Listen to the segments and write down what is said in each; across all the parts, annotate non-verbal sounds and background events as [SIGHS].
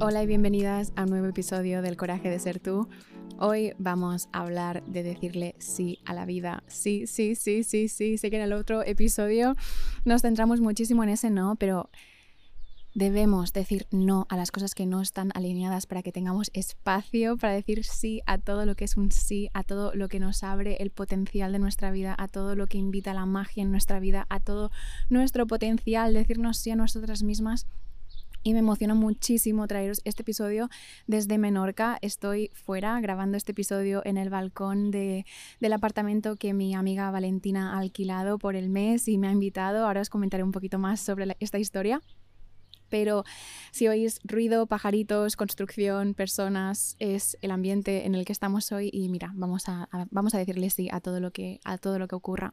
Hola y bienvenidas a un nuevo episodio del Coraje de Ser Tú. Hoy vamos a hablar de decirle sí a la vida. Sí, sí, sí, sí, sí. Sé que en el otro episodio nos centramos muchísimo en ese no, pero debemos decir no a las cosas que no están alineadas para que tengamos espacio para decir sí a todo lo que es un sí, a todo lo que nos abre el potencial de nuestra vida, a todo lo que invita la magia en nuestra vida, a todo nuestro potencial, decirnos sí a nosotras mismas y me emociona muchísimo traeros este episodio desde Menorca. Estoy fuera grabando este episodio en el balcón de, del apartamento que mi amiga Valentina ha alquilado por el mes y me ha invitado. Ahora os comentaré un poquito más sobre esta historia. Pero si oís ruido, pajaritos, construcción, personas, es el ambiente en el que estamos hoy y mira, vamos a, vamos a decirle sí a todo lo que, a todo lo que ocurra.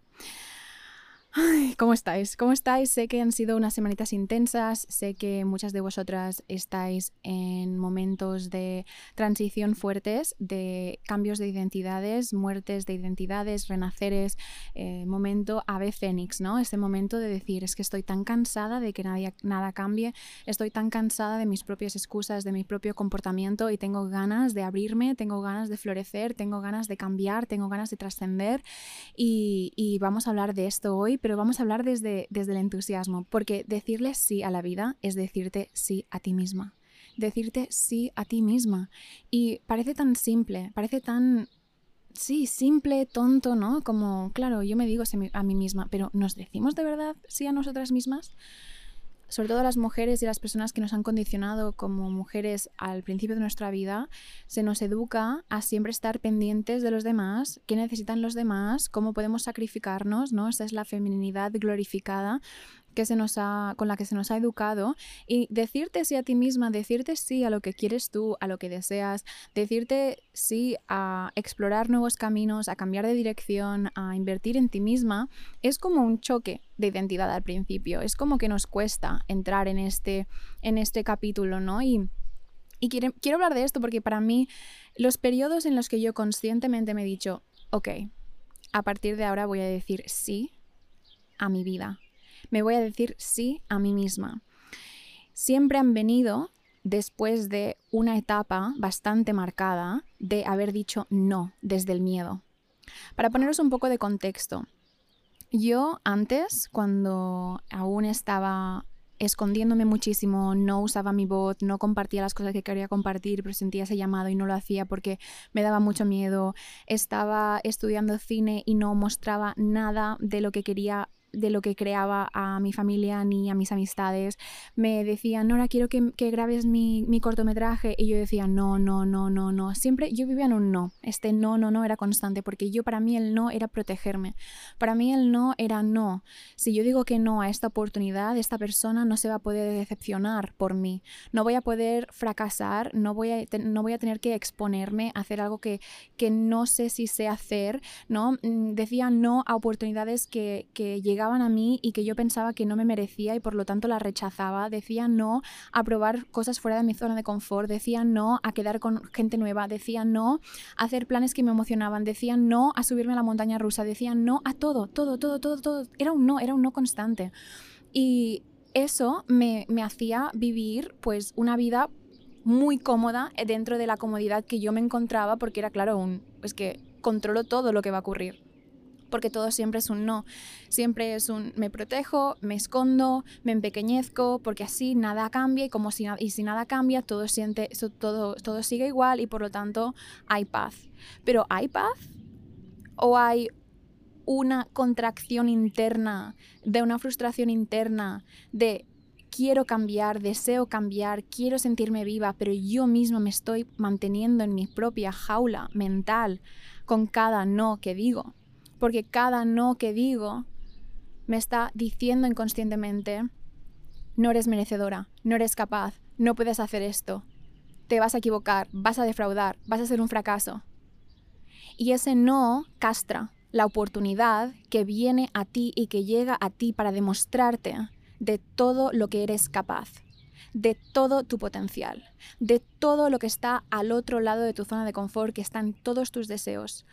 ¿Cómo estáis? ¿Cómo estáis? Sé que han sido unas semanitas intensas, sé que muchas de vosotras estáis en momentos de transición fuertes, de cambios de identidades, muertes de identidades, renaceres, eh, momento ave fénix, ¿no? Ese momento de decir, es que estoy tan cansada de que nadie, nada cambie, estoy tan cansada de mis propias excusas, de mi propio comportamiento y tengo ganas de abrirme, tengo ganas de florecer, tengo ganas de cambiar, tengo ganas de trascender y, y vamos a hablar de esto hoy pero vamos a hablar desde, desde el entusiasmo, porque decirle sí a la vida es decirte sí a ti misma, decirte sí a ti misma. Y parece tan simple, parece tan sí, simple, tonto, ¿no? Como, claro, yo me digo a mí misma, pero ¿nos decimos de verdad sí a nosotras mismas? Sobre todo las mujeres y las personas que nos han condicionado como mujeres al principio de nuestra vida, se nos educa a siempre estar pendientes de los demás, qué necesitan los demás, cómo podemos sacrificarnos, ¿no? Esa es la feminidad glorificada que se nos ha, con la que se nos ha educado y decirte sí a ti misma, decirte sí a lo que quieres tú, a lo que deseas, decirte sí a explorar nuevos caminos, a cambiar de dirección, a invertir en ti misma, es como un choque de identidad al principio, es como que nos cuesta entrar en este, en este capítulo, ¿no? Y, y quiero, quiero hablar de esto porque para mí los periodos en los que yo conscientemente me he dicho, ok, a partir de ahora voy a decir sí a mi vida, me voy a decir sí a mí misma. Siempre han venido después de una etapa bastante marcada de haber dicho no desde el miedo. Para poneros un poco de contexto, yo antes, cuando aún estaba escondiéndome muchísimo, no usaba mi voz, no compartía las cosas que quería compartir, pero sentía ese llamado y no lo hacía porque me daba mucho miedo. Estaba estudiando cine y no mostraba nada de lo que quería de lo que creaba a mi familia ni a mis amistades. Me decían, Nora, quiero que, que grabes mi, mi, cortometraje. Y yo decía, no, no, no, no, no. Siempre yo vivía en un no. Este no, no, no era constante, porque yo para mí el no era protegerme. Para mí el no era no. Si yo digo que no a esta oportunidad, esta persona no se va a poder decepcionar por mí. No voy a poder fracasar, no voy a, no voy a tener que exponerme a hacer algo que, que no sé si sé hacer, ¿no? Mm, decía no a oportunidades que, que llegaban a mí y que yo pensaba que no me merecía y por lo tanto la rechazaba. Decía no a probar cosas fuera de mi zona de confort, decía no a quedar con gente nueva, decía no a hacer planes que me emocionaban, decía no a subirme a la montaña rusa, decía no a todo, todo, todo, todo, todo. Era un no, era un no constante. Y eso me, me hacía vivir pues una vida muy cómoda dentro de la comodidad que yo me encontraba porque era claro un es que controlo todo lo que va a ocurrir porque todo siempre es un no. Siempre es un me protejo, me escondo, me empequeñezco, porque así nada cambia y como si, y si nada cambia, todo, siente, todo, todo sigue igual y por lo tanto hay paz. Pero ¿hay paz? ¿O hay una contracción interna, de una frustración interna, de quiero cambiar, deseo cambiar, quiero sentirme viva, pero yo mismo me estoy manteniendo en mi propia jaula mental con cada no que digo? Porque cada no que digo me está diciendo inconscientemente, no eres merecedora, no eres capaz, no puedes hacer esto, te vas a equivocar, vas a defraudar, vas a ser un fracaso. Y ese no castra la oportunidad que viene a ti y que llega a ti para demostrarte de todo lo que eres capaz, de todo tu potencial, de todo lo que está al otro lado de tu zona de confort, que están todos tus deseos,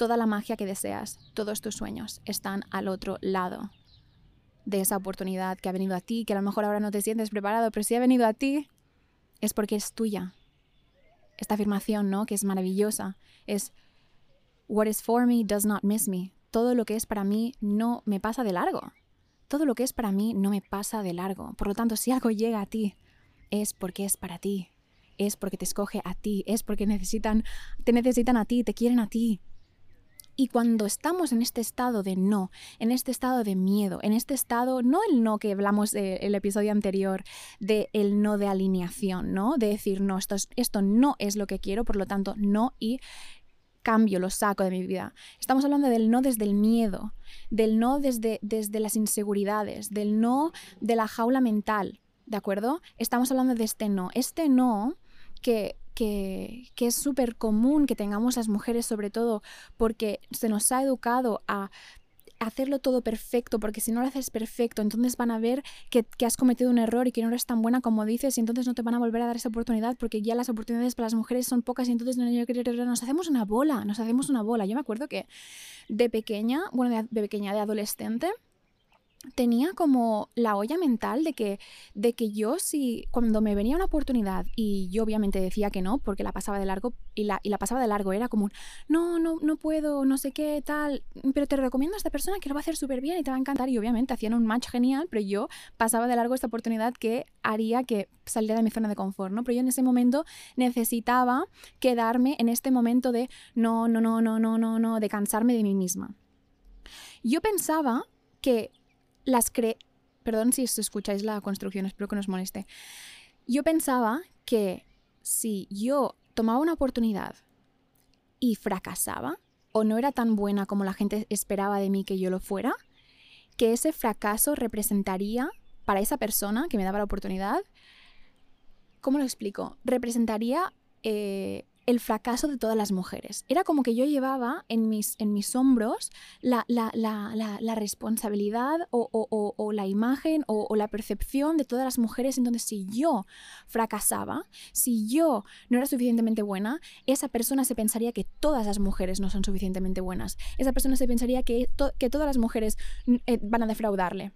Toda la magia que deseas, todos tus sueños están al otro lado. de esa oportunidad que ha venido a ti, que a lo mejor ahora no te sientes preparado, pero si ha venido a ti, es porque es tuya. Esta afirmación, ¿no? Que es maravillosa. Es, what is for me does not miss me. Todo lo que es para mí no me pasa de largo. Todo lo que es para mí no me pasa de largo. Por lo tanto, si algo llega a ti, es porque es para ti. Es porque te escoge a ti. Es porque necesitan, te necesitan a ti, te quieren a ti. Y cuando estamos en este estado de no, en este estado de miedo, en este estado, no el no que hablamos en el episodio anterior, de el no de alineación, ¿no? De decir, no, esto, esto no es lo que quiero, por lo tanto, no y cambio, lo saco de mi vida. Estamos hablando del no desde el miedo, del no desde, desde las inseguridades, del no de la jaula mental, ¿de acuerdo? Estamos hablando de este no. Este no que que, es súper común que tengamos las mujeres, sobre todo porque se nos ha educado a hacerlo todo perfecto, porque si no lo haces perfecto, entonces van a ver que, has cometido un error y que no eres tan buena como dices, y entonces no te van a volver a dar esa oportunidad, porque ya las oportunidades para las mujeres son pocas, y entonces nos hacemos una bola, nos hacemos una bola. Yo me acuerdo que de pequeña, bueno, de pequeña, de adolescente, tenía como la olla mental de que, de que yo si cuando me venía una oportunidad y yo obviamente decía que no porque la pasaba de largo y la, y la pasaba de largo era como no, no, no puedo, no sé qué, tal, pero te recomiendo a esta persona que lo va a hacer súper bien y te va a encantar y obviamente hacían un match genial, pero yo pasaba de largo esta oportunidad que haría que saliera de mi zona de confort, ¿no? Pero yo en ese momento necesitaba quedarme en este momento de no, no, no, no, no, no, no, de cansarme de mí misma. Yo pensaba que las cre... Perdón si escucháis la construcción, espero que no os moleste. Yo pensaba que si yo tomaba una oportunidad y fracasaba, o no era tan buena como la gente esperaba de mí que yo lo fuera, que ese fracaso representaría para esa persona que me daba la oportunidad, ¿cómo lo explico? Representaría eh, el fracaso de todas las mujeres. Era como que yo llevaba en mis, en mis hombros la, responsabilidad o, la imagen o, la percepción de todas las mujeres. Entonces, si yo fracasaba, si yo no era suficientemente buena, esa persona se pensaría que todas las mujeres no son suficientemente buenas. Esa persona se pensaría que, que todas las mujeres mm, eh, van a defraudarle.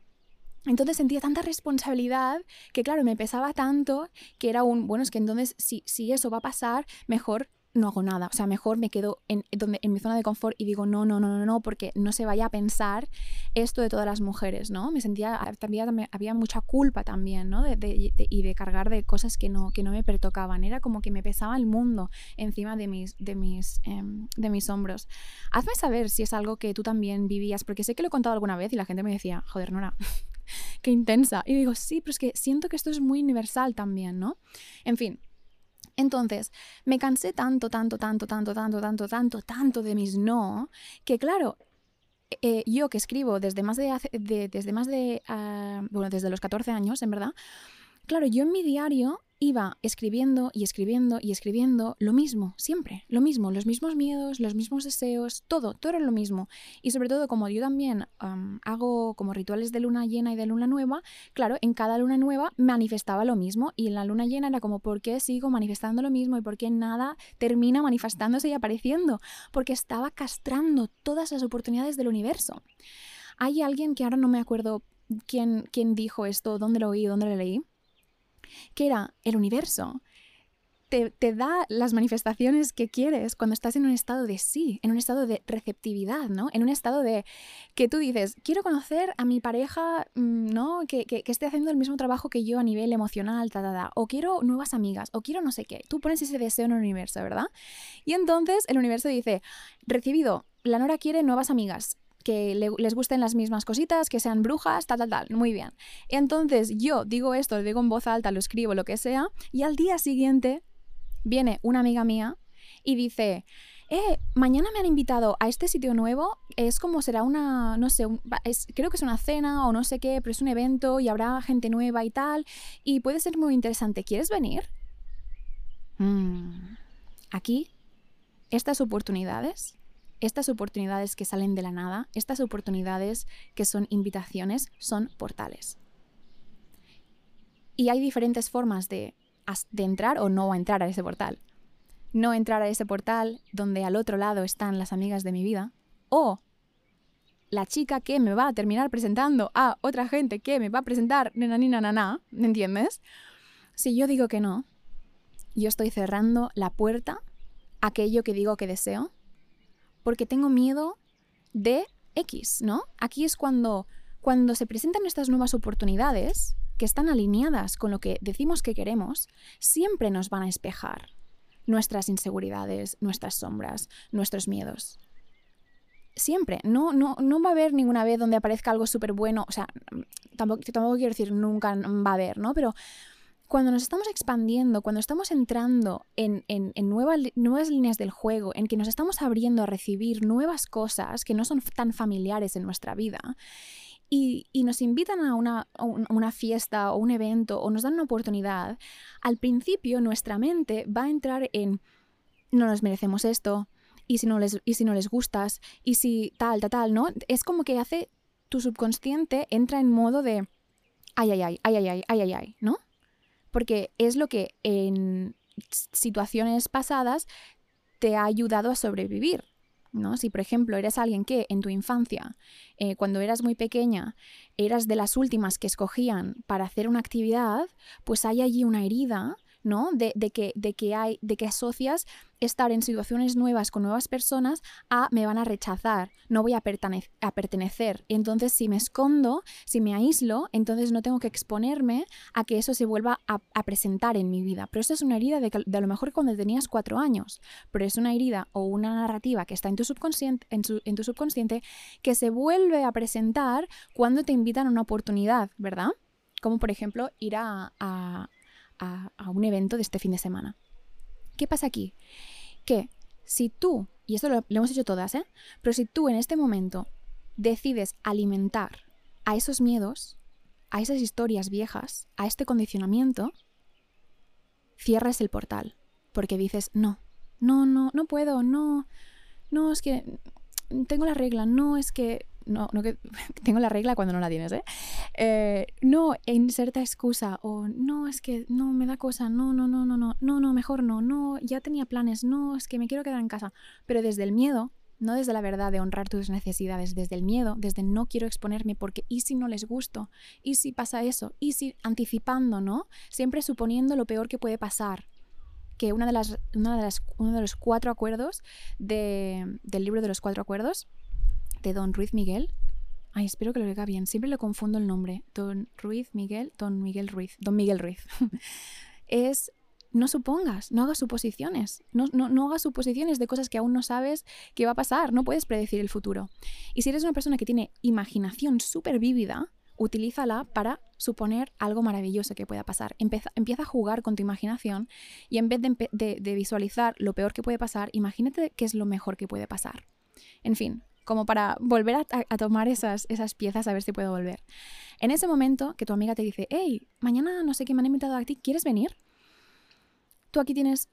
Entonces sentía tanta responsabilidad que, claro, me pesaba tanto que era un, bueno, es que entonces si, si eso va a pasar, mejor no hago nada. O sea, mejor me quedo en, donde, en mi zona de confort y digo, no, no, no, no, no, porque no se vaya a pensar esto de todas las mujeres, ¿no? Me sentía, también había mucha culpa también, ¿no? Y de cargar de cosas que no, que no me pertocaban. Era como que me pesaba el mundo encima de mis, de mis, em, de mis hombros. Hazme saber si es algo que tú también vivías, porque sé que lo he contado alguna vez y la gente me decía, joder, Nora, qué intensa. Y digo, sí, pero es que siento que esto es muy universal también, ¿no? En fin. Entonces, me cansé tanto, tanto, tanto, tanto, tanto, tanto, tanto, tanto de mis no, que claro, eh, yo que escribo desde más de, desde más de, ah, bueno, desde los 14 años, en verdad, claro, yo en mi diario iba escribiendo y escribiendo y escribiendo lo mismo, siempre, lo mismo, los mismos miedos, los mismos deseos, todo, todo era lo mismo. Y sobre todo, como yo también hago como rituales de luna llena y de luna nueva, claro, en cada luna nueva manifestaba lo mismo y en la luna llena era como, ¿por qué sigo manifestando lo mismo y por qué nada termina manifestándose y apareciendo? Porque estaba castrando todas las oportunidades del universo. Hay alguien que ahora no me acuerdo quién, quién dijo esto, dónde lo oí, dónde lo leí que era el universo. Te, te, da las manifestaciones que quieres cuando estás en un estado de sí, en un estado de receptividad, ¿no? En un estado de que tú dices, quiero conocer a mi pareja, mm, ¿no? Que, que, que esté haciendo el mismo trabajo que yo a nivel emocional, ta, ta, ta, o quiero nuevas amigas, o quiero no sé qué. Tú pones ese deseo en el universo, ¿verdad? Y entonces el universo dice, recibido, la Nora quiere nuevas amigas, que les gusten las mismas cositas, que sean brujas, tal, tal, tal. Muy bien. Entonces yo digo esto, lo digo en voz alta, lo escribo, lo que sea, y al día siguiente viene una amiga mía y dice, eh, mañana me han invitado a este sitio nuevo, es como será una, no sé, creo que es una cena o no sé qué, pero es un evento y habrá gente nueva y tal, y puede ser muy interesante. ¿Quieres venir? Mm. Aquí, estas oportunidades estas oportunidades que salen de la nada, estas oportunidades que son invitaciones, son portales. Y hay diferentes formas de, entrar o no entrar a ese portal. No entrar a ese portal donde al otro lado están las amigas de mi vida, o la chica que me va a terminar presentando a otra gente que me va a presentar nena, nina, nana, ¿me entiendes? Si yo digo que no, yo estoy cerrando la puerta a aquello que digo que deseo, porque tengo miedo de X, ¿no? Aquí es cuando, cuando se presentan estas nuevas oportunidades que están alineadas con lo que decimos que queremos, siempre nos van a espejar nuestras inseguridades, nuestras sombras, nuestros miedos. Siempre. No, no, no va a haber ninguna vez donde aparezca algo súper bueno. O sea, tampoco, tampoco quiero decir nunca va a haber, ¿no? Pero cuando nos estamos expandiendo, cuando estamos entrando en, en, nuevas, líneas del juego, en que nos estamos abriendo a recibir nuevas cosas que no son tan familiares en nuestra vida, y, y, nos invitan a una, una, fiesta o un evento o nos dan una oportunidad, al principio nuestra mente va a entrar en no nos merecemos esto, y si no les, y si no les gustas, y si tal, tal, tal, ¿no? Es como que hace tu subconsciente entra en modo de ay, ay, ay, ay, ay, ay, ay, ay, ¿no? Porque es lo que en situaciones pasadas te ha ayudado a sobrevivir. ¿no? Si, por ejemplo, eres alguien que en tu infancia, eh, cuando eras muy pequeña, eras de las últimas que escogían para hacer una actividad, pues hay allí una herida ¿no? De, que, de, que hay, de que asocias estar en situaciones nuevas con nuevas personas a me van a rechazar, no voy a, pertenecer. Entonces, si me escondo, si me aíslo, entonces no tengo que exponerme a que eso se vuelva a, presentar en mi vida. Pero eso es una herida de, de, a lo mejor cuando tenías cuatro años, pero es una herida o una narrativa que está en tu subconsciente, en, tu subconsciente que se vuelve a presentar cuando te invitan a una oportunidad, ¿verdad? Como por ejemplo ir a, un evento de este fin de semana. ¿Qué pasa aquí? Que si tú, y esto lo, hemos hecho todas, ¿eh? Pero si tú en este momento decides alimentar a esos miedos, a esas historias viejas, a este condicionamiento, cierras el portal. Porque dices, no, no, no, no puedo, no, no, es que tengo la regla, no, es que no, no que [LAUGHS] tengo la regla cuando no la tienes, ¿eh? ¿eh? no, inserta excusa o no, es que no, me da cosa, no, no, no, no, no, no, no, mejor no, no, ya tenía planes, no, es que me quiero quedar en casa. Pero desde el miedo, no desde la verdad de honrar tus necesidades, desde el miedo, desde no quiero exponerme porque ¿y si no les gusto? ¿Y si pasa eso? ¿Y si anticipando, no? Siempre suponiendo lo peor que puede pasar. Que una de las, una de las, uno de los cuatro acuerdos de, del libro de los cuatro acuerdos de Don Ruiz Miguel. Ay, espero que lo diga bien. Siempre le confundo el nombre. Don Ruiz Miguel, Don Miguel Ruiz. Don Miguel Ruiz. [LAUGHS] es no supongas, no hagas suposiciones, no, no, no, hagas suposiciones de cosas que aún no sabes que va a pasar, no puedes predecir el futuro. Y si eres una persona que tiene imaginación súper vívida, utilízala para suponer algo maravilloso que pueda pasar. Empieza, a jugar con tu imaginación y en vez de, de visualizar lo peor que puede pasar, imagínate qué es lo mejor que puede pasar. En fin, como para volver a, tomar esas, esas piezas a ver si puedo volver. En ese momento que tu amiga te dice, hey, mañana no sé qué me han invitado a ti, ¿quieres venir? Tú aquí tienes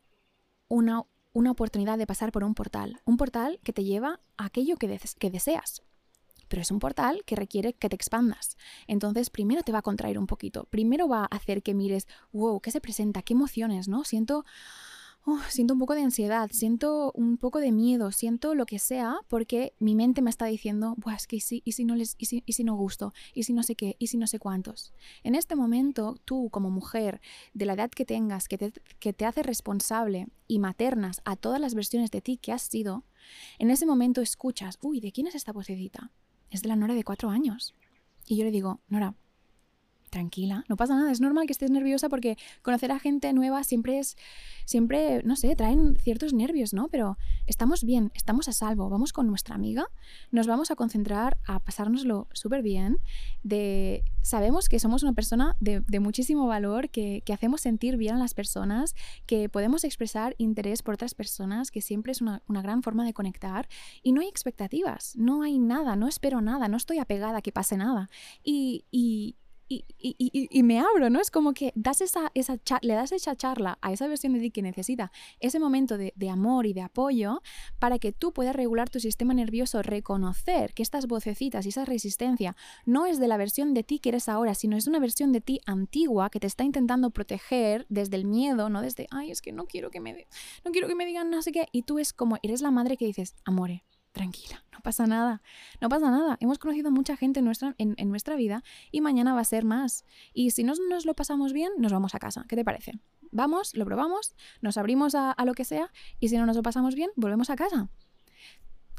una, una oportunidad de pasar por un portal, un portal que te lleva a aquello que, que deseas. Pero es un portal que requiere que te expandas. Entonces, primero te va a contraer un poquito. Primero va a hacer que mires, wow, ¿qué se presenta? ¿Qué emociones? ¿No? Siento Oh, siento un poco de ansiedad, siento un poco de miedo, siento lo que sea, porque mi mente me está diciendo, Buah, es que sí, y si no les, y si, y si no gusto, y si no sé qué, y si no sé cuántos. En este momento, tú como mujer, de la edad que tengas, que te, que te hace responsable y maternas a todas las versiones de ti que has sido, en ese momento escuchas, uy, ¿de quién es esta vocecita? Es de la Nora de cuatro años. Y yo le digo, Nora, tranquila, no pasa nada, es normal que estés nerviosa porque conocer a gente nueva siempre es, siempre, no sé, traen ciertos nervios, ¿no? Pero estamos bien, estamos a salvo, vamos con nuestra amiga, nos vamos a concentrar a pasárnoslo súper bien, de, sabemos que somos una persona de, muchísimo valor, que, hacemos sentir bien a las personas, que podemos expresar interés por otras personas, que siempre es una, gran forma de conectar y no hay expectativas, no hay nada, no espero nada, no estoy apegada a que pase nada. y, me abro, ¿no? Es como que das esa, esa le das esa charla a esa versión de ti que necesita ese momento de, de, amor y de apoyo para que tú puedas regular tu sistema nervioso, reconocer que estas vocecitas y esa resistencia no es de la versión de ti que eres ahora, sino es una versión de ti antigua que te está intentando proteger desde el miedo, no desde, ay, es que no quiero que me, no quiero que me digan no sé qué, y tú es como, eres la madre que dices, amore, tranquila, no pasa nada, no pasa nada. Hemos conocido mucha gente en nuestra, en, nuestra vida y mañana va a ser más. Y si no nos lo pasamos bien, nos vamos a casa. ¿Qué te parece? Vamos, lo probamos, nos abrimos a, a lo que sea y si no nos lo pasamos bien, volvemos a casa.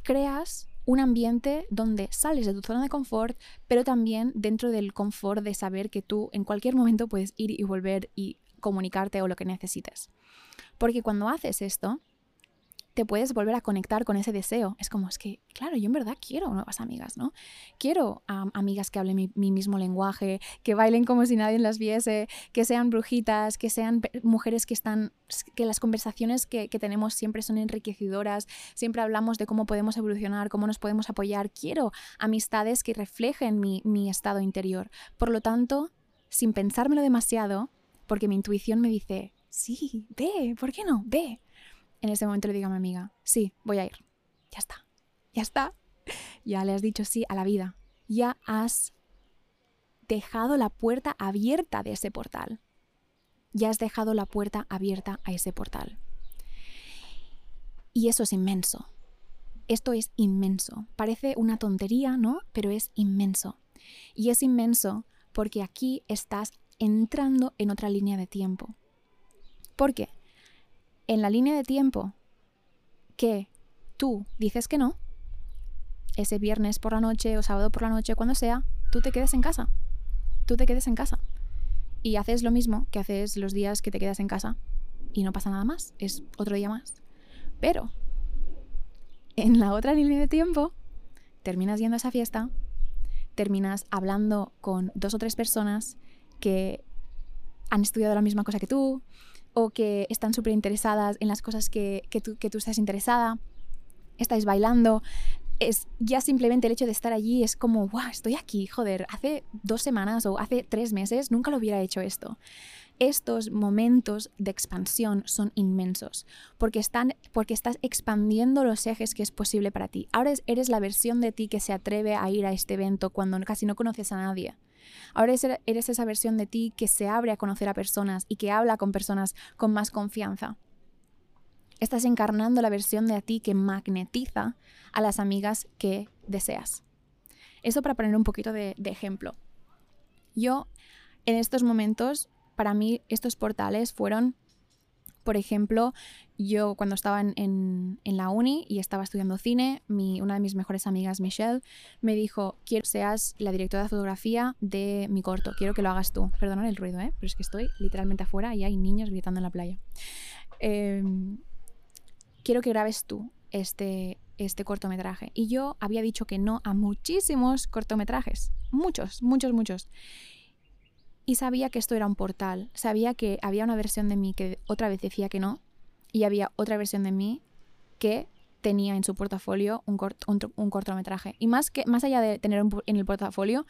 Creas un ambiente donde sales de tu zona de confort, pero también dentro del confort de saber que tú en cualquier momento puedes ir y volver y comunicarte o lo que necesites. Porque cuando haces esto, te puedes volver a conectar con ese deseo. Es como, es que, claro, yo en verdad quiero nuevas amigas, ¿no? Quiero amigas que hablen mi, mismo lenguaje, que bailen como si nadie las viese, que sean brujitas, que sean mujeres que están, que las conversaciones que, tenemos siempre son enriquecedoras, siempre hablamos de cómo podemos evolucionar, cómo nos podemos apoyar. Quiero amistades que reflejen mi, mi estado interior. Por lo tanto, sin pensármelo demasiado, porque mi intuición me dice, sí, ve, ¿por qué no? Ve en ese momento le digo a mi amiga, sí, voy a ir. Ya está, ya está. Ya le has dicho sí a la vida. Ya has dejado la puerta abierta de ese portal. Ya has dejado la puerta abierta a ese portal. Y eso es inmenso. Esto es inmenso. Parece una tontería, ¿no? Pero es inmenso. Y es inmenso porque aquí estás entrando en otra línea de tiempo. ¿Por qué? En la línea de tiempo que tú dices que no, ese viernes por la noche o sábado por la noche, cuando sea, tú te quedes en casa. Tú te quedes en casa. Y haces lo mismo que haces los días que te quedas en casa. Y no pasa nada más. Es otro día más. Pero, en la otra línea de tiempo, terminas yendo a esa fiesta, terminas hablando con dos o tres personas que han estudiado la misma cosa que tú, o que están súper interesadas en las cosas que, tú, que tú estás interesada, estáis bailando, es ya simplemente el hecho de estar allí es como, wow, estoy aquí, joder, hace dos semanas o hace tres meses nunca lo hubiera hecho esto. Estos momentos de expansión son inmensos porque, están, porque estás expandiendo los ejes que es posible para ti. Ahora eres la versión de ti que se atreve a ir a este evento cuando casi no conoces a nadie. Ahora eres esa versión de ti que se abre a conocer a personas y que habla con personas con más confianza. Estás encarnando la versión de ti que magnetiza a las amigas que deseas. Eso para poner un poquito de, ejemplo. Yo, en estos momentos, para mí estos portales fueron por ejemplo, yo cuando estaba en, la uni y estaba estudiando cine, una de mis mejores amigas, Michelle, me dijo, quiero que seas la directora de fotografía de mi corto, quiero que lo hagas tú. Perdonad el ruido, ¿eh? pero es que estoy literalmente afuera y hay niños gritando en la playa. Em, quiero que grabes tú este, este cortometraje. Y yo había dicho que no a muchísimos cortometrajes, muchos, muchos, muchos. Y sabía que esto era un portal, sabía que había una versión de mí que otra vez decía que no, y había otra versión de mí que tenía en su portafolio un, un, cortometraje. Y más, que, más allá de tener en el portafolio,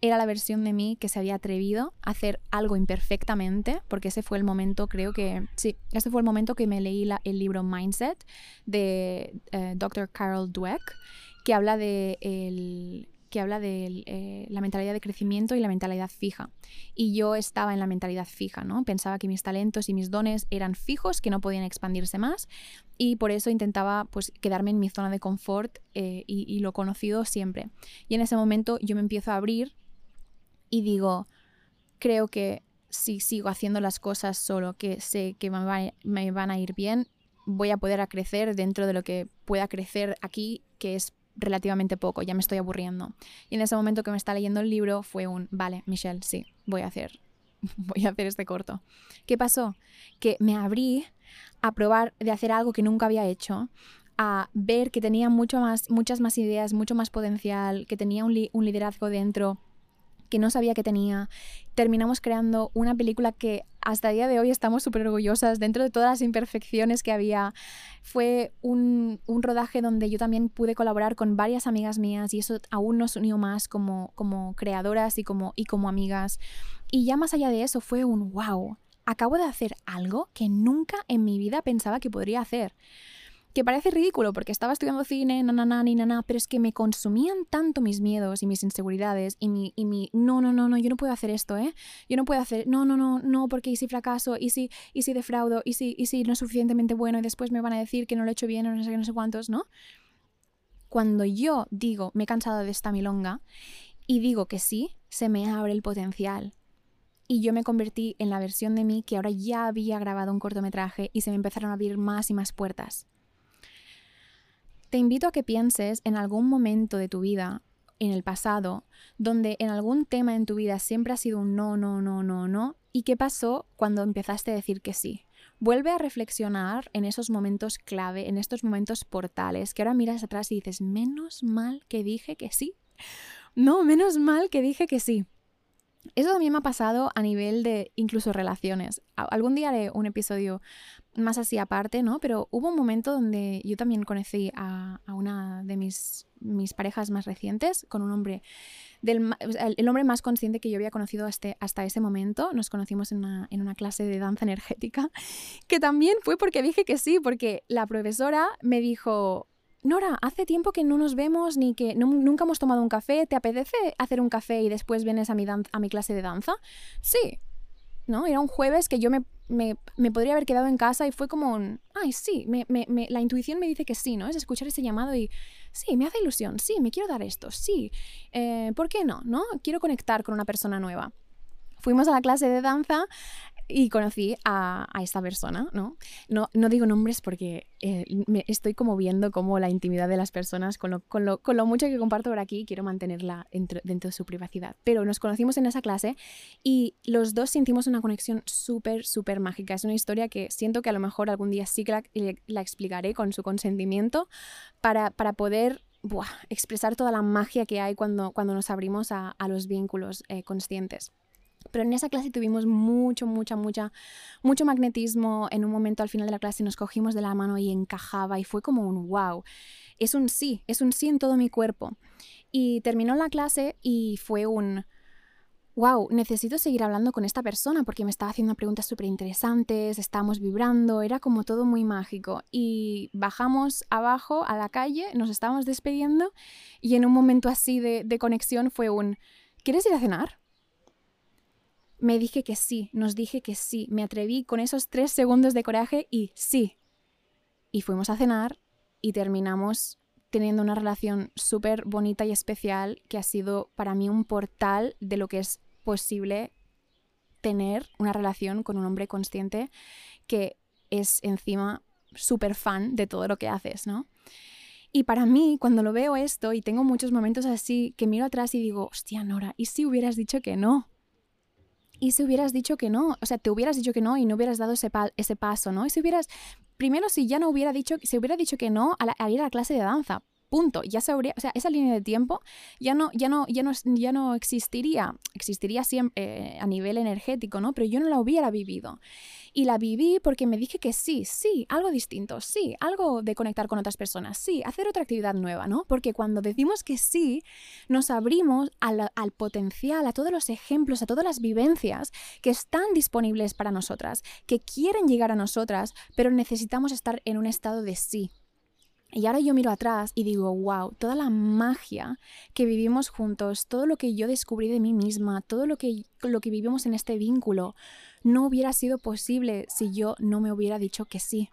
era la versión de mí que se había atrevido a hacer algo imperfectamente, porque ese fue el momento, creo que, sí, ese fue el momento que me leí el libro Mindset de eh, Dr. Carol Dweck, que habla de el, que habla de eh, la mentalidad de crecimiento y la mentalidad fija. Y yo estaba en la mentalidad fija, ¿no? Pensaba que mis talentos y mis dones eran fijos, que no podían expandirse más, y por eso intentaba pues quedarme en mi zona de confort eh, y, lo conocido siempre. Y en ese momento yo me empiezo a abrir y digo, creo que si sigo haciendo las cosas solo que sé que me, me van a ir bien, voy a poder crecer dentro de lo que pueda crecer aquí, que es relativamente poco, ya me estoy aburriendo. Y en ese momento que me está leyendo el libro fue un, vale, Michelle, sí, voy a hacer, [LAUGHS] voy a hacer este corto. ¿Qué pasó? Que me abrí a probar de hacer algo que nunca había hecho, a ver que tenía mucho más, muchas más ideas, mucho más potencial, que tenía un, un liderazgo dentro que no sabía que tenía. Terminamos creando una película que hasta el día de hoy estamos súper orgullosas dentro de todas las imperfecciones que había. Fue un, rodaje donde yo también pude colaborar con varias amigas mías y eso aún nos unió más como, como creadoras y como, y como amigas. Y ya más allá de eso fue un wow. Acabo de hacer algo que nunca en mi vida pensaba que podría hacer que parece ridículo porque estaba estudiando cine, na, ni na, pero es que me consumían tanto mis miedos y mis inseguridades y mi, y mi, no, no, no, no, yo no puedo hacer esto, ¿eh? Yo no puedo hacer, no, no, no, no, porque y si fracaso, y si, y si defraudo, y si, y si no es suficientemente bueno y después me van a decir que no lo he hecho bien o no sé qué, no sé cuántos, ¿no? cuando yo digo, me he cansado de esta milonga, y digo que sí, se me abre el potencial. Y yo me convertí en la versión de mí que ahora ya había grabado un cortometraje y se me empezaron a abrir más y más puertas. Te invito a que pienses en algún momento de tu vida, en el pasado, donde en algún tema en tu vida siempre ha sido un no, no, no, no, no, y qué pasó cuando empezaste a decir que sí. Vuelve a reflexionar en esos momentos clave, en estos momentos portales, que ahora miras atrás y dices, menos mal que dije que sí. No, menos mal que dije que sí. Eso también me ha pasado a nivel de incluso relaciones. Algún día haré un episodio más así aparte, ¿no? Pero hubo un momento donde yo también conocí a, una de mis, mis, parejas más recientes con un hombre, del, el, hombre más consciente que yo había conocido hasta, hasta ese momento. Nos conocimos en una, en una clase de danza energética, [LAUGHS] que también fue porque dije que sí, porque la profesora me dijo, Nora, hace tiempo que no nos vemos ni que nunca hemos tomado un café. ¿Te apetece hacer un café y después vienes a mi, a mi clase de danza? Sí. ¿No? Era un jueves que yo me, me, podría haber quedado en casa y fue como un, ay, sí, la intuición me dice que sí, ¿no? Es escuchar ese llamado y, sí, me hace ilusión, sí, me quiero dar esto, sí, eh, ¿por qué no? ¿No? Quiero conectar con una persona nueva. Fuimos a la clase de danza y conocí a, a, esta persona, ¿no? ¿no? No digo nombres porque eh, me estoy como viendo como la intimidad de las personas, con lo, con lo, con lo mucho que comparto por aquí, quiero mantenerla dentro, dentro, de su privacidad. Pero nos conocimos en esa clase y los dos sentimos una conexión súper, súper mágica. Es una historia que siento que a lo mejor algún día sí que la, la explicaré con su consentimiento para, para poder buah, expresar toda la magia que hay cuando, cuando nos abrimos a, a los vínculos eh, conscientes. Pero en esa clase tuvimos mucho, mucha, mucha, mucho magnetismo. En un momento al final de la clase nos cogimos de la mano y encajaba y fue como un wow. Es un sí, es un sí en todo mi cuerpo. Y terminó la clase y fue un wow, necesito seguir hablando con esta persona porque me estaba haciendo preguntas súper interesantes, estábamos vibrando, era como todo muy mágico. Y bajamos abajo a la calle, nos estábamos despidiendo y en un momento así de, de conexión fue un, ¿quieres ir a cenar? Me dije que sí, nos dije que sí, me atreví con esos tres segundos de coraje y sí. Y fuimos a cenar y terminamos teniendo una relación súper bonita y especial que ha sido para mí un portal de lo que es posible tener una relación con un hombre consciente que es encima súper fan de todo lo que haces, ¿no? Y para mí, cuando lo veo esto y tengo muchos momentos así, que miro atrás y digo, hostia, Nora, ¿y si hubieras dicho que no? Y si hubieras dicho que no, o sea, te hubieras dicho que no y no hubieras dado ese, ese paso, ¿no? Y si hubieras, primero si ya no hubiera dicho, si hubiera dicho que no a, ir a la clase de danza, punto, ya se habría, o sea, esa línea de tiempo ya no, ya no, ya no, ya no existiría, existiría siempre eh, a nivel energético, ¿no? Pero yo no la hubiera vivido. Y la viví porque me dije que sí, sí, algo distinto, sí, algo de conectar con otras personas, sí, hacer otra actividad nueva, ¿no? Porque cuando decimos que sí, nos abrimos al, al potencial, a todos los ejemplos, a todas las vivencias que están disponibles para nosotras, que quieren llegar a nosotras, pero necesitamos estar en un estado de sí, y ahora yo miro atrás y digo, wow, toda la magia que vivimos juntos, todo lo que yo descubrí de mí misma, todo lo que, lo que vivimos en este vínculo, no hubiera sido posible si yo no me hubiera dicho que sí.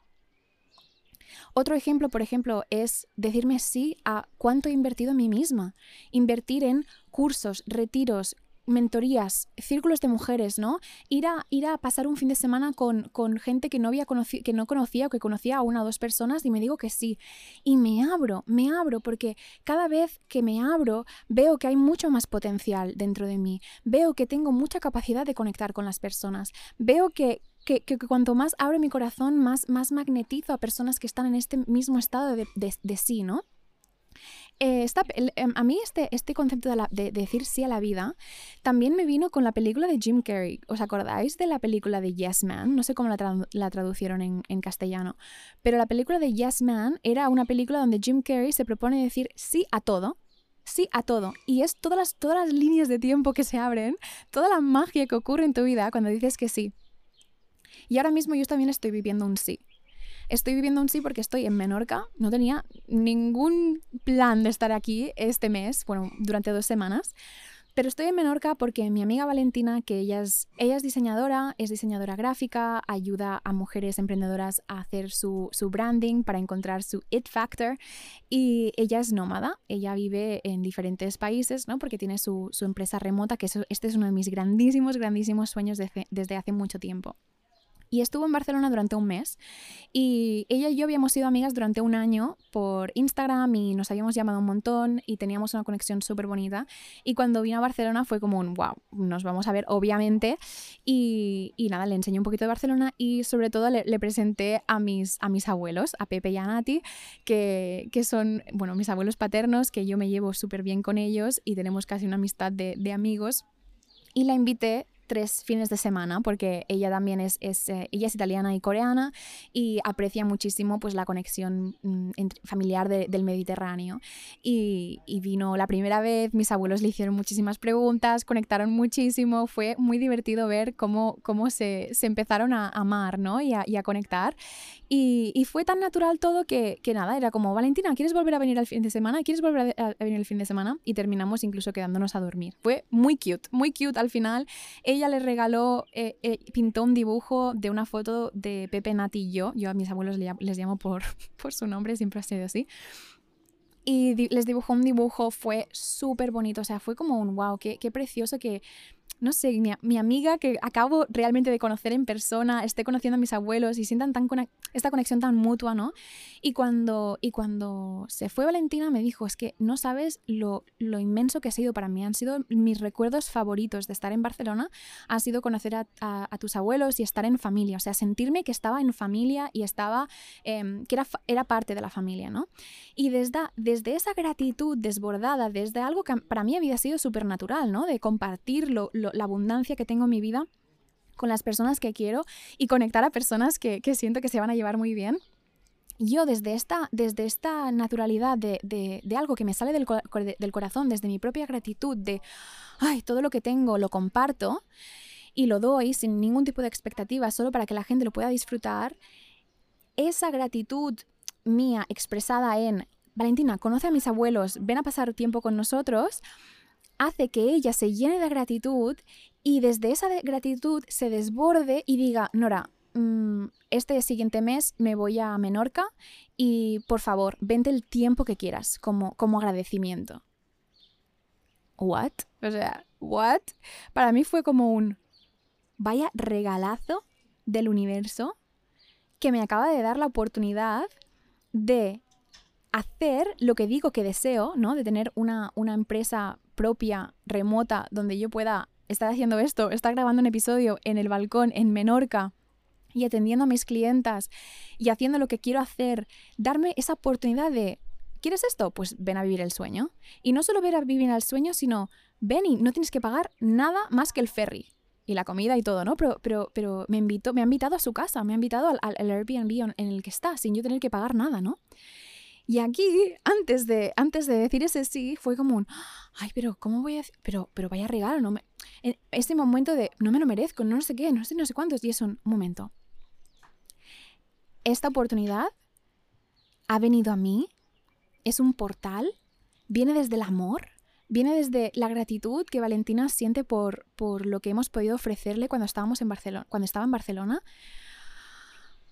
Otro ejemplo, por ejemplo, es decirme sí a cuánto he invertido en mí misma. Invertir en cursos, retiros, mentorías, círculos de mujeres, ¿no? Ir a, ir a pasar un fin de semana con, con gente que no, había que no conocía o que conocía a una o dos personas y me digo que sí. Y me abro, me abro, porque cada vez que me abro veo que hay mucho más potencial dentro de mí, veo que tengo mucha capacidad de conectar con las personas, veo que, que, que, cuanto más abro mi corazón, más, más magnetizo a personas que están en este mismo estado de, de, de sí, ¿no? Eh, em, a mí este, este concepto de, decir sí a la vida también me vino con la película de Jim Carrey. ¿Os acordáis de la película de Yes Man? No sé cómo la, traducieron en, castellano, pero la película de Yes Man era una película donde Jim Carrey se propone decir sí a todo. Sí a todo. Y es todas las, todas las líneas de tiempo que se abren, toda la magia que ocurre en tu vida cuando dices que sí. Y ahora mismo yo también estoy viviendo un sí. Estoy viviendo un sí porque estoy en Menorca. No tenía ningún plan de estar aquí este mes, bueno, durante dos semanas. Pero estoy en Menorca porque mi amiga Valentina, que ella es, diseñadora, es diseñadora gráfica, ayuda a mujeres emprendedoras a hacer su, branding para encontrar su it factor y ella es nómada, ella vive en diferentes países, ¿no? Porque tiene su, empresa remota, que este es uno de mis grandísimos, grandísimos sueños desde hace mucho tiempo y estuvo en Barcelona durante un mes. Y ella y yo habíamos sido amigas durante un año por Instagram y nos habíamos llamado un montón y teníamos una conexión súper bonita. Y cuando vino a Barcelona fue como un, wow, nos vamos a ver obviamente. Y, nada, le enseñé un poquito de Barcelona y sobre todo le, le, presenté a mis, a mis abuelos, a Pepe y a Nati, que, que son, bueno, mis abuelos paternos, que yo me llevo súper bien con ellos y tenemos casi una amistad de, de amigos. Y la invité tres fines de semana porque ella también es, es eh, ella es italiana y coreana y aprecia muchísimo pues la conexión mm, familiar del Mediterráneo y, y, vino la primera vez mis abuelos le hicieron muchísimas preguntas conectaron muchísimo fue muy divertido ver cómo, cómo se, se empezaron a amar ¿no? y, a, y a conectar y, y, fue tan natural todo que, que, nada era como Valentina ¿quieres volver a venir al fin de semana? ¿quieres volver a, a venir el fin de semana? y terminamos incluso quedándonos a dormir fue muy cute muy cute al final le regaló, eh, eh, pintó un dibujo de una foto de Pepe Nati y yo. Yo a mis abuelos les llamo por, [LAUGHS] por su nombre, siempre ha sido así. Y les dibujó un dibujo, fue súper bonito, o sea, fue como un wow, qué, qué precioso que no sé, mi, mi, amiga que acabo realmente de conocer en persona, esté conociendo a mis abuelos y sientan tan esta conexión tan mutua, ¿no? Y cuando, y cuando se fue Valentina me dijo, es que no sabes lo, lo, inmenso que ha sido para mí, han sido mis recuerdos favoritos de estar en Barcelona, ha sido conocer a, tus abuelos y estar en familia, o sea, sentirme que estaba en familia y estaba, eh, que era, era parte de la familia, ¿no? Y desde, desde esa gratitud desbordada, desde algo que para mí había sido súper natural, ¿no? De compartirlo, lo, la abundancia que tengo en mi vida con las personas que quiero y conectar a personas que, que siento que se van a llevar muy bien. Yo desde esta, desde esta naturalidad de, de, de algo que me sale del, del, corazón, desde mi propia gratitud, de, ay, todo lo que tengo lo comparto y lo doy sin ningún tipo de expectativa, solo para que la gente lo pueda disfrutar, esa gratitud mía expresada en, Valentina, conoce a mis abuelos, ven a pasar tiempo con nosotros, hace que ella se llene de gratitud y desde esa gratitud se desborde y diga, Nora, mmm, este siguiente mes me voy a Menorca y por favor, vente el tiempo que quieras como, como agradecimiento. ¿What? O sea, ¿what? Para mí fue como un vaya regalazo del universo que me acaba de dar la oportunidad de hacer lo que digo que deseo, ¿no? De tener una, una empresa propia, remota, donde yo pueda estar haciendo esto, estar grabando un episodio en el balcón en Menorca y atendiendo a mis clientas y haciendo lo que quiero hacer, darme esa oportunidad de, ¿quieres esto? Pues ven a vivir el sueño. Y no solo ver a vivir el sueño, sino ven y no tienes que pagar nada más que el ferry y la comida y todo, ¿no? Pero, pero, pero me, invito, me ha invitado a su casa, me ha invitado al, al Airbnb en el que está, sin yo tener que pagar nada, ¿no? Y aquí, antes de, antes de decir ese sí, fue como un, ay, pero ¿cómo voy a decir? Pero, pero vaya regalo, no me... En momento de, no me lo merezco, no sé qué, no sé, no sé cuántos, y es un, momento. Esta oportunidad ha venido a mí, es un portal, viene desde el amor, viene desde la gratitud que Valentina siente por, por lo que hemos podido ofrecerle cuando estábamos en Barcelona, cuando estaba en Barcelona.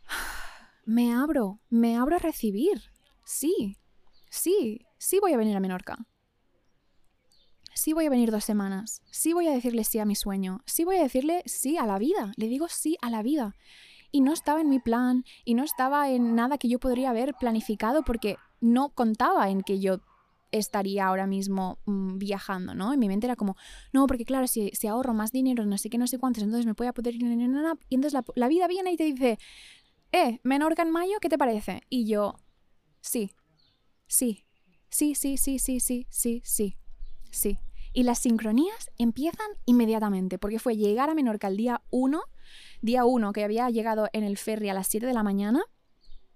[SIGHS] Me abro, me abro a recibir sí, sí, sí voy a venir a Menorca. Sí voy a venir dos semanas. Sí voy a decirle sí a mi sueño. Sí voy a decirle sí a la vida. Le digo sí a la vida. Y no estaba en mi plan y no estaba en nada que yo podría haber planificado porque no contaba en que yo estaría ahora mismo mmm, viajando, ¿no? En mi mente era como, no, porque claro, si, si, ahorro más dinero, no sé qué, no sé cuántos, entonces me voy a poder ir... Y entonces la vida viene y te dice, eh, Menorca en mayo, ¿qué te parece? Y yo, sí, sí, sí, sí, sí, sí, sí, sí, sí, sí. Y las sincronías empiezan inmediatamente, porque fue llegar a Menorca el día 1, día 1 que había llegado en el ferry a las 7 de la mañana,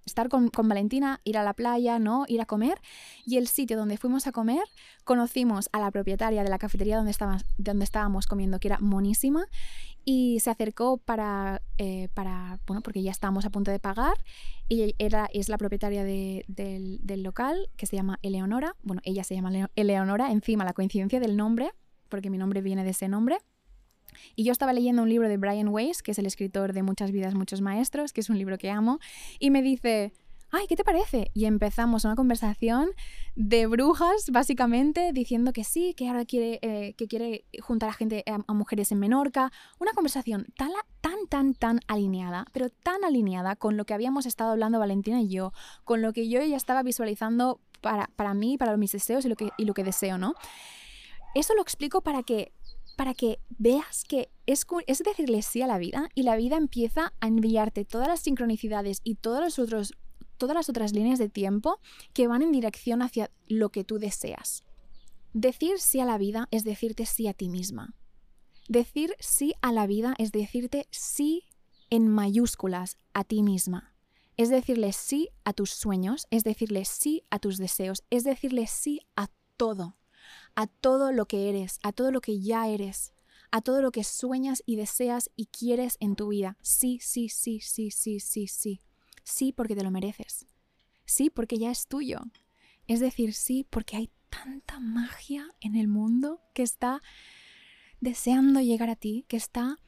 estar con, con, Valentina, ir a la playa, ¿no? Ir a comer. Y el sitio donde fuimos a comer, conocimos a la propietaria de la cafetería donde, donde estábamos comiendo, que era monísima, y se acercó para, eh, para, bueno, porque ya estábamos a punto de pagar. Y era, es la propietaria de, del, del local, que se llama Eleonora. Bueno, ella se llama Eleonora, encima la coincidencia del nombre porque mi nombre viene de ese nombre. Y yo estaba leyendo un libro de Brian Weiss, que es el escritor de Muchas vidas, muchos maestros, que es un libro que amo, y me dice, ay, ¿qué te parece? Y empezamos una conversación de brujas, básicamente, diciendo que sí, que ahora quiere, eh, que quiere juntar a gente, a, a, mujeres en Menorca. Una conversación tan, tan, tan, tan alineada, pero tan alineada con lo que habíamos estado hablando Valentina y yo, con lo que yo ya estaba visualizando para, para mí, para mis deseos y lo, que, y lo que deseo, ¿no? Eso lo explico para que para que veas que es, es, decirle sí a la vida y la vida empieza a enviarte todas las sincronicidades y todos los otros todas las otras líneas de tiempo que van en dirección hacia lo que tú deseas. Decir sí a la vida es decirte sí a ti misma. Decir sí a la vida es decirte sí en mayúsculas a ti misma. Es decirle sí a tus sueños, es decirle sí a tus deseos, es decirle sí a todo, a todo lo que eres, a todo lo que ya eres, a todo lo que sueñas y deseas y quieres en tu vida. Sí, sí, sí, sí, sí, sí, sí. Sí porque te lo mereces. Sí porque ya es tuyo. Es decir, sí porque hay tanta magia en el mundo que está deseando llegar a ti, que está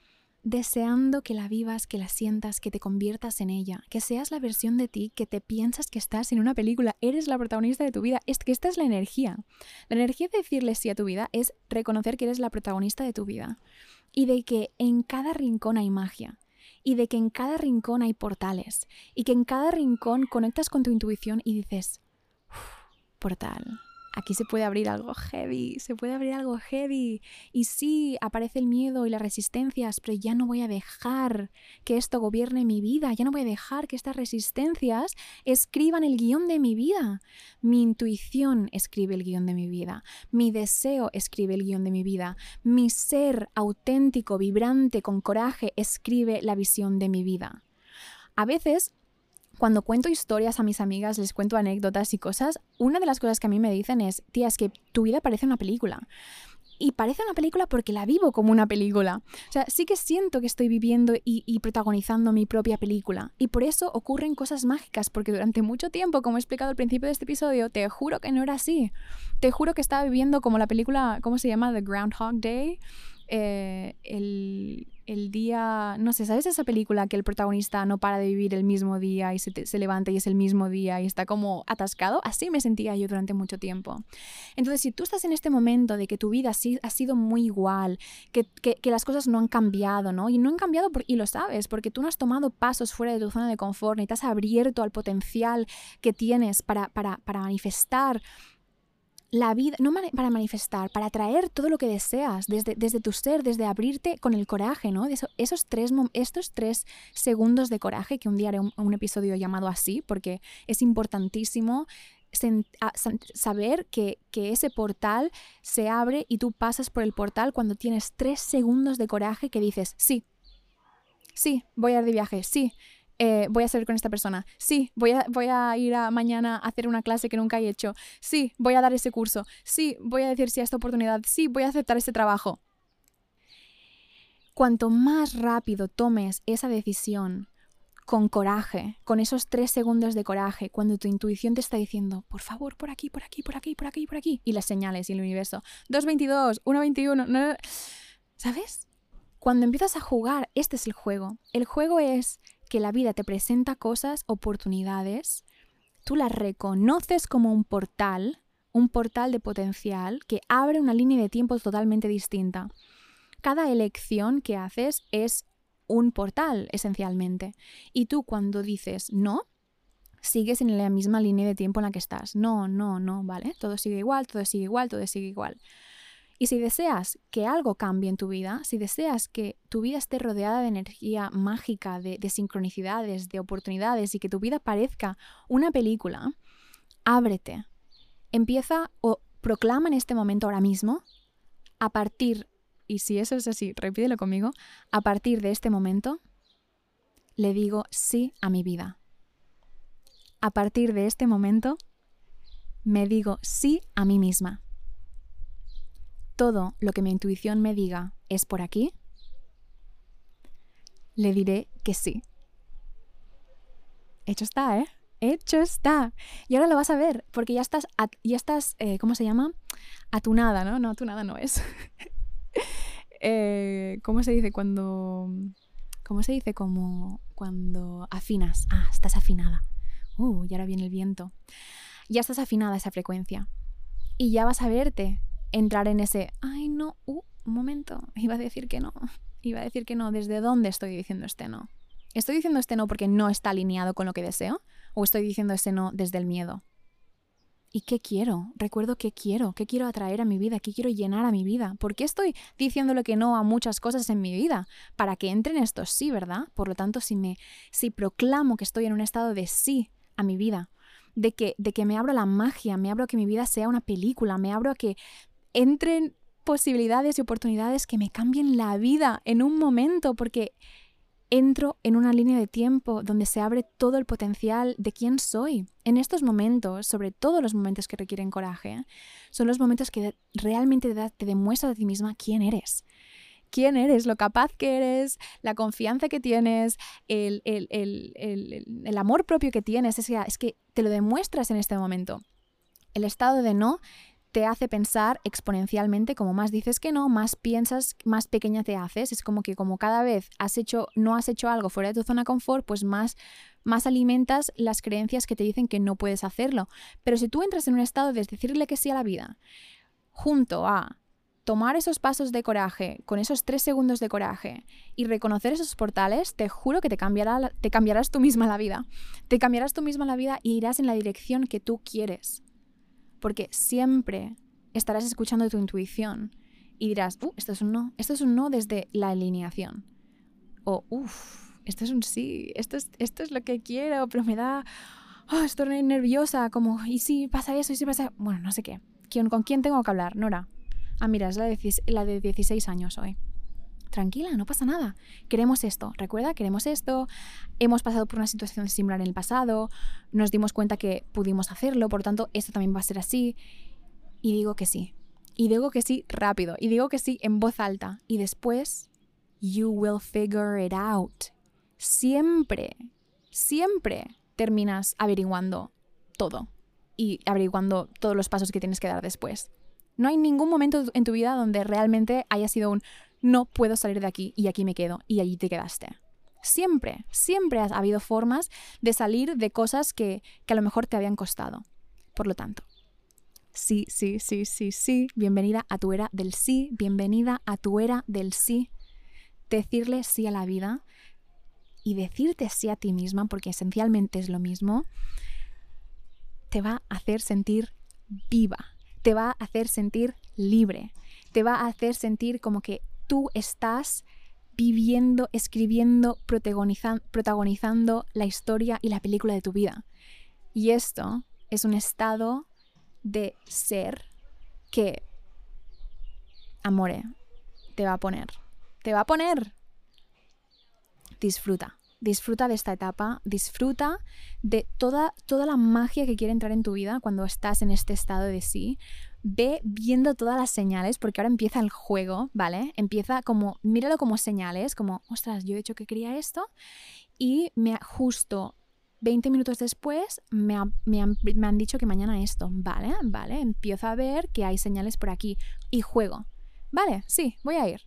deseando que la vivas, que la sientas, que te conviertas en ella, que seas la versión de ti que te piensas que estás en una película, eres la protagonista de tu vida, es que esta es la energía. La energía de decirle sí a tu vida es reconocer que eres la protagonista de tu vida y de que en cada rincón hay magia y de que en cada rincón hay portales y que en cada rincón conectas con tu intuición y dices, portal, aquí se puede abrir algo heavy, se puede abrir algo heavy. Y sí, aparece el miedo y las resistencias, pero ya no voy a dejar que esto gobierne mi vida, ya no voy a dejar que estas resistencias escriban el guion de mi vida. Mi intuición escribe el guion de mi vida, mi deseo escribe el guion de mi vida, mi ser auténtico, vibrante, con coraje, escribe la visión de mi vida. A veces cuando cuento historias a mis amigas, les cuento anécdotas y cosas, una de las cosas que a mí me dicen es, tía, es que tu vida parece una película. Y parece una película porque la vivo como una película. O sea, sí que siento que estoy viviendo y, protagonizando mi propia película. Y por eso ocurren cosas mágicas, porque durante mucho tiempo, como he explicado al principio de este episodio, te juro que no era así. Te juro que estaba viviendo como la película, ¿cómo se llama? The Groundhog Day. Eh, el, el, día, no sé, ¿sabes esa película que el protagonista no para de vivir el mismo día y se, se, levanta y es el mismo día y está como atascado? Así me sentía yo durante mucho tiempo. Entonces, si tú estás en este momento de que tu vida ha sido muy igual, que, que, que, las cosas no han cambiado, ¿no? Y no han cambiado por, y lo sabes, porque tú no has tomado pasos fuera de tu zona de confort, ni te has abierto al potencial que tienes para, para, para manifestar la vida, no para manifestar, para traer todo lo que deseas desde, desde tu ser, desde abrirte con el coraje, ¿no? esos tres, estos tres segundos de coraje, que un día haré un, un episodio llamado así, porque es importantísimo saber que, que, ese portal se abre y tú pasas por el portal cuando tienes tres segundos de coraje que dices, sí, sí, voy a ir de viaje, sí, eh, voy a salir con esta persona. Sí, voy a, voy a ir a mañana a hacer una clase que nunca he hecho. Sí, voy a dar ese curso. Sí, voy a decir sí a esta oportunidad. Sí, voy a aceptar este trabajo. Cuanto más rápido tomes esa decisión, con coraje, con esos tres segundos de coraje, cuando tu intuición te está diciendo, por favor, por aquí, por aquí, por aquí, por aquí, por aquí, y las señales y el universo, 222, 121, no, ¿sabes? Cuando empiezas a jugar, este es el juego. El juego es que la vida te presenta cosas, oportunidades, tú las reconoces como un portal, un portal de potencial que abre una línea de tiempo totalmente distinta. Cada elección que haces es un portal, esencialmente. Y tú cuando dices no, sigues en la misma línea de tiempo en la que estás. No, no, no, ¿vale? Todo sigue igual, todo sigue igual, todo sigue igual. Y si deseas que algo cambie en tu vida, si deseas que tu vida esté rodeada de energía mágica, de, de sincronicidades, de oportunidades y que tu vida parezca una película, ábrete. Empieza o proclama en este momento ahora mismo, a partir, y si eso es así, repítelo conmigo, a partir de este momento, le digo sí a mi vida. A partir de este momento, me digo sí a mí misma todo lo que mi intuición me diga es por aquí, le diré que sí. Hecho está, ¿eh? hecho está. Y ahora lo vas a ver, porque ya estás, ya estás eh, ¿cómo se llama? Atunada, ¿no? No, atunada no es. [LAUGHS] Eh, ¿Cómo se dice cuando... ¿Cómo se dice como cuando afinas? Ah, estás afinada. Uh, y ahora viene el viento. Ya estás afinada a esa frecuencia. Y ya vas a verte entrar en ese, ay no, uh, un momento, [LAUGHS] iba a decir que no. [LAUGHS] Iba a decir que no. ¿Desde dónde estoy diciendo este no? ¿Estoy diciendo este no porque no está alineado con lo que deseo? ¿O estoy diciendo ese no desde el miedo? ¿Y qué quiero? Recuerdo qué quiero, qué quiero atraer a mi vida, qué quiero llenar a mi vida. ¿Por qué estoy diciéndole que no a muchas cosas en mi vida? Para que entren estos sí, ¿verdad? Por lo tanto, si me si proclamo que estoy en un estado de sí a mi vida, de que, de que me abro la magia, me abro a que mi vida sea una película, me abro a que entren posibilidades y oportunidades que me cambien la vida en un momento, porque entro en una línea de tiempo donde se abre todo el potencial de quién soy. En estos momentos, sobre todo los momentos que requieren coraje, son los momentos que realmente te, demuestras a ti misma quién eres. Quién eres, lo capaz que eres, la confianza que tienes, el, el amor propio que tienes. Es que, es que te lo demuestras en este momento. El estado de no te hace pensar exponencialmente, como más dices que no, más piensas, más pequeña te haces. Es como que como cada vez has hecho, no has hecho algo fuera de tu zona de confort, pues más, más alimentas las creencias que te dicen que no puedes hacerlo. Pero si tú entras en un estado de decirle que sí a la vida, junto a tomar esos pasos de coraje, con esos tres segundos de coraje y reconocer esos portales, te juro que te, cambiará, te cambiarás tú misma la vida. Te cambiarás tú misma la vida y irás en la dirección que tú quieres porque siempre estarás escuchando tu intuición y dirás, uh, esto es un no, esto es un no desde la alineación. O, uff, esto es un sí, esto es, esto es lo que quiero, pero me da, oh, estoy nerviosa, como, ¿y si pasa eso? ¿Y si pasa Bueno, no sé qué. ¿Con quién tengo que hablar? Nora. Ah, mira, es la de, la de 16 años hoy tranquila, no pasa nada. Queremos esto, recuerda, queremos esto. Hemos pasado por una situación similar en el pasado, nos dimos cuenta que pudimos hacerlo, por tanto, esto también va a ser así. Y digo que sí. Y digo que sí rápido. Y digo que sí en voz alta. Y después, you will figure it out. Siempre, siempre terminas averiguando todo. Y averiguando todos los pasos que tienes que dar después. No hay ningún momento en tu vida donde realmente haya sido un no puedo salir de aquí y aquí me quedo y allí te quedaste. Siempre, siempre ha habido formas de salir de cosas que, que a lo mejor te habían costado. Por lo tanto, sí, sí, sí, sí, sí, bienvenida a tu era del sí, bienvenida a tu era del sí. Decirle sí a la vida y decirte sí a ti misma, porque esencialmente es lo mismo, te va a hacer sentir viva, te va a hacer sentir libre, te va a hacer sentir como que tú estás viviendo, escribiendo, protagonizando la historia y la película de tu vida. Y esto es un estado de ser que, amore, te va a poner. Te va a poner. Disfruta. Disfruta de esta etapa, disfruta de toda, toda la magia que quiere entrar en tu vida cuando estás en este estado de sí, ve viendo todas las señales, porque ahora empieza el juego, ¿vale? Empieza como, míralo como señales, como, ostras, yo he dicho que quería esto, y me justo 20 minutos después me, me, han, dicho que mañana esto, ¿vale? ¿Vale? Empiezo a ver que hay señales por aquí y juego. Vale, sí, voy a ir.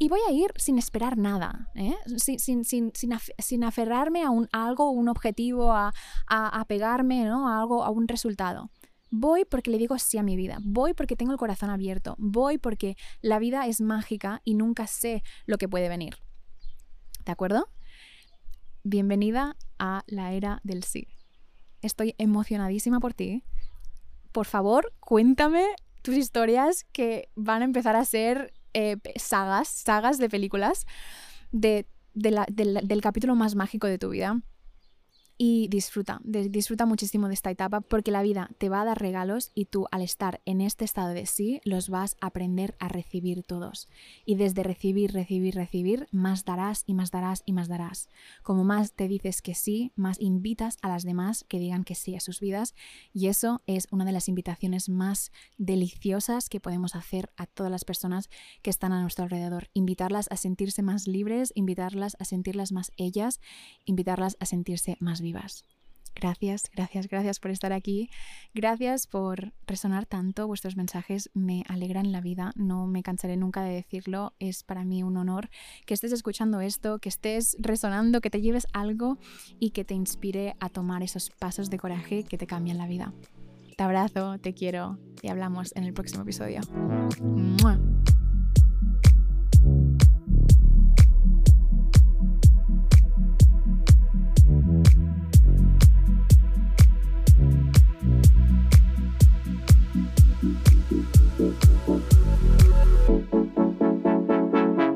Y voy a ir sin esperar nada, ¿eh? sin, sin, sin, sin, aferrarme a, un, algo, un objetivo, a, a, a pegarme ¿no? a algo, a un resultado. Voy porque le digo sí a mi vida, voy porque tengo el corazón abierto, voy porque la vida es mágica y nunca sé lo que puede venir. ¿De acuerdo? Bienvenida a la era del sí. Estoy emocionadísima por ti. Por favor, cuéntame tus historias que van a empezar a ser eh, sagas, sagas de películas de, del capítulo más mágico de tu vida y disfruta, disfruta muchísimo de esta etapa porque la vida te va a dar regalos y tú al estar en este estado de sí los vas a aprender a recibir todos. Y desde recibir, recibir, recibir, más darás y más darás y más darás. Como más te dices que sí, más invitas a las demás que digan que sí a sus vidas y eso es una de las invitaciones más deliciosas que podemos hacer a todas las personas que están a nuestro alrededor. Invitarlas a sentirse más libres, invitarlas a sentirlas más ellas, invitarlas a sentirse más vivas. Gracias, gracias, gracias por estar aquí. Gracias por resonar tanto. Vuestros mensajes me alegran la vida. No me cansaré nunca de decirlo. Es para mí un honor que estés escuchando esto, que estés resonando, que te lleves algo y que te inspire a tomar esos pasos de coraje que te cambian la vida. Te abrazo, te quiero y hablamos en el próximo episodio.